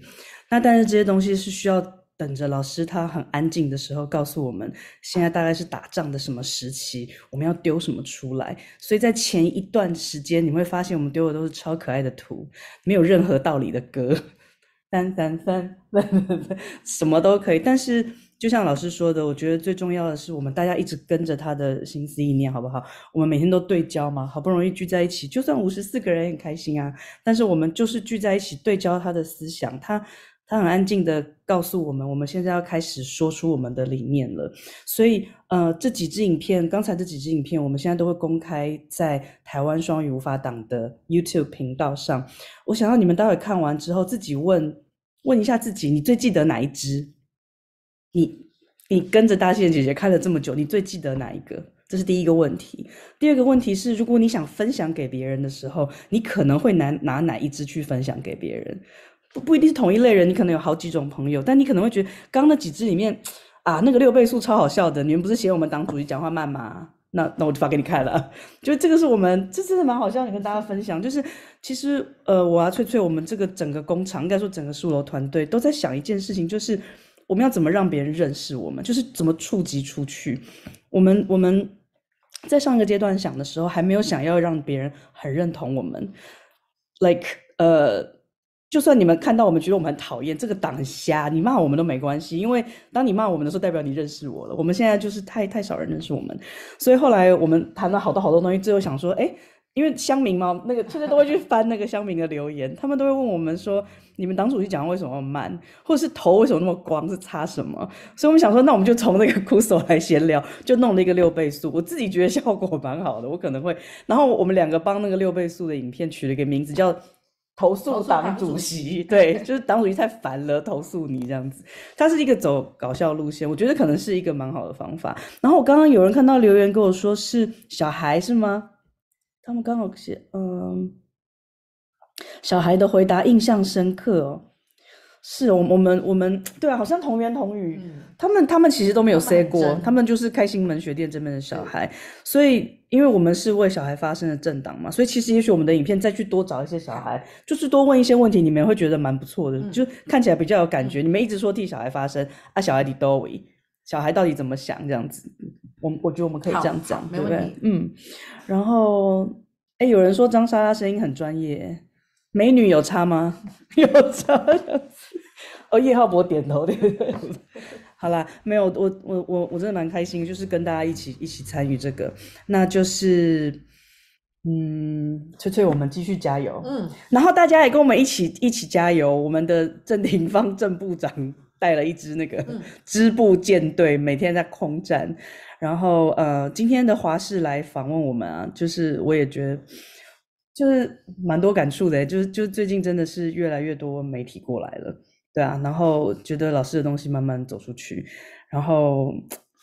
那但是这些东西是需要。等着老师，他很安静的时候告诉我们，现在大概是打仗的什么时期，我们要丢什么出来。所以在前一段时间，你会发现我们丢的都是超可爱的图，没有任何道理的歌，三三三，什么都可以。但是就像老师说的，我觉得最重要的是我们大家一直跟着他的心思意念，好不好？我们每天都对焦嘛，好不容易聚在一起，就算五十四个人也很开心啊。但是我们就是聚在一起对焦他的思想，他。他很安静地告诉我们，我们现在要开始说出我们的理念了。所以，呃，这几支影片，刚才这几支影片，我们现在都会公开在台湾双语无法党的 YouTube 频道上。我想要你们待会看完之后，自己问问一下自己，你最记得哪一支？你你跟着大仙姐姐看了这么久，你最记得哪一个？这是第一个问题。第二个问题是，如果你想分享给别人的时候，你可能会拿拿哪一支去分享给别人？不不一定是同一类人，你可能有好几种朋友，但你可能会觉得刚刚那几支里面啊，那个六倍速超好笑的，你们不是嫌我们党主席讲话慢吗？那那我就发给你看了，就这个是我们这真的蛮好笑，你跟大家分享，就是其实呃，我啊翠翠，我们这个整个工厂，应该说整个书楼团队都在想一件事情，就是我们要怎么让别人认识我们，就是怎么触及出去。我们我们在上一个阶段想的时候，还没有想要让别人很认同我们，like 呃。就算你们看到我们觉得我们很讨厌这个党瞎，你骂我们都没关系，因为当你骂我们的时候，代表你认识我了。我们现在就是太太少人认识我们，所以后来我们谈了好多好多东西，最后想说，哎，因为乡民嘛，那个现在都会去翻那个乡民的留言，他们都会问我们说，你们党主席讲为什么慢，或是头为什么那么光，是差什么？所以我们想说，那我们就从那个苦手来闲聊，就弄了一个六倍速，我自己觉得效果蛮好的，我可能会，然后我们两个帮那个六倍速的影片取了一个名字叫。投诉党主席，对，就是党主席太烦了，投诉你这样子。他是一个走搞笑路线，我觉得可能是一个蛮好的方法。然后我刚刚有人看到留言跟我说是小孩是吗？他们刚好写，嗯，小孩的回答印象深刻哦。是我我们我们对啊，好像同源同语。嗯、他们他们其实都没有 say 过，他们，他们就是开心门学店这边的小孩。所以，因为我们是为小孩发声的政党嘛，所以其实也许我们的影片再去多找一些小孩，就是多问一些问题，你们会觉得蛮不错的，嗯、就看起来比较有感觉。嗯、你们一直说替小孩发声啊，小孩的多维，小孩到底怎么想这样子？我我觉得我们可以这样讲，对不对？嗯。然后，哎，有人说张莎莎声音很专业。美女有差吗？有差。哦，叶浩博点头，对不对？好啦，没有，我我我我真的蛮开心，就是跟大家一起一起参与这个，那就是，嗯，翠翠，我们继续加油，嗯，然后大家也跟我们一起一起加油。我们的郑廷芳郑部长带了一支那个支部舰队，每天在空战。然后呃，今天的华视来访问我们啊，就是我也觉得。就是蛮多感触的，就是就最近真的是越来越多媒体过来了，对啊，然后觉得老师的东西慢慢走出去，然后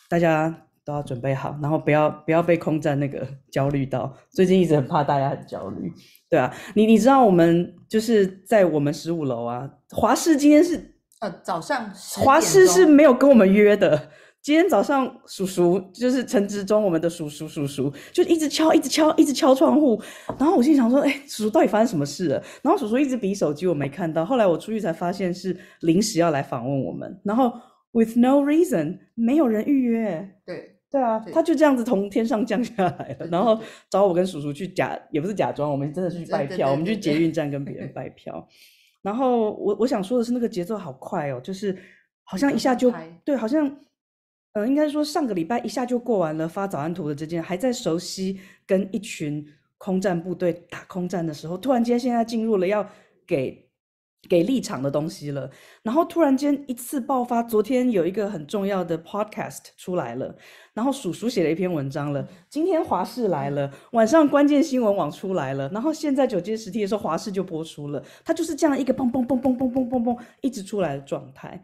大家都要准备好，然后不要不要被空战那个 焦虑到，最近一直很怕大家很焦虑，对啊，你你知道我们就是在我们十五楼啊，华师今天是呃早上，华师是没有跟我们约的。今天早上，叔叔就是陈执中，我们的叔叔叔叔就一直敲，一直敲，一直敲窗户。然后我心想说：“哎、欸，叔叔到底发生什么事了？”然后叔叔一直比手机，我没看到。后来我出去才发现是临时要来访问我们。然后 with no reason，没有人预约。对对啊，他就这样子从天上降下来了，然后找我跟叔叔去假，也不是假装，我们真的是去拜票，我们去捷运站跟别人拜票。然后我我想说的是，那个节奏好快哦，就是好像一下就对，好像。嗯，应该说上个礼拜一下就过完了发早安图的这件，还在熟悉跟一群空战部队打空战的时候，突然间现在进入了要给给立场的东西了，然后突然间一次爆发，昨天有一个很重要的 podcast 出来了，然后叔叔写了一篇文章了，今天华视来了，晚上关键新闻网出来了，然后现在九阶十梯的时候华视就播出了，它就是这样一个嘣嘣嘣嘣嘣嘣嘣嘣一直出来的状态。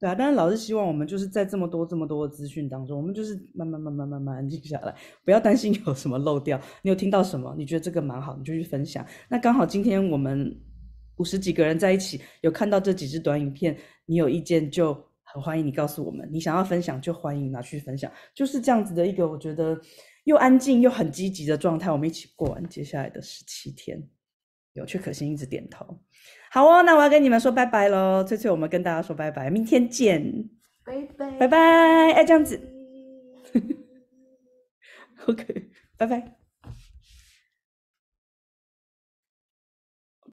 对啊，但是老师希望我们就是在这么多这么多的资讯当中，我们就是慢慢慢慢慢慢安静下来，不要担心有什么漏掉。你有听到什么？你觉得这个蛮好，你就去分享。那刚好今天我们五十几个人在一起，有看到这几支短影片，你有意见就很欢迎你告诉我们。你想要分享就欢迎拿去分享，就是这样子的一个我觉得又安静又很积极的状态。我们一起过完接下来的十七天。有趣可心一直点头。好哦，那我要跟你们说拜拜喽。翠翠，我们跟大家说拜拜，明天见，拜拜，拜拜。哎，这样子，OK，拜拜。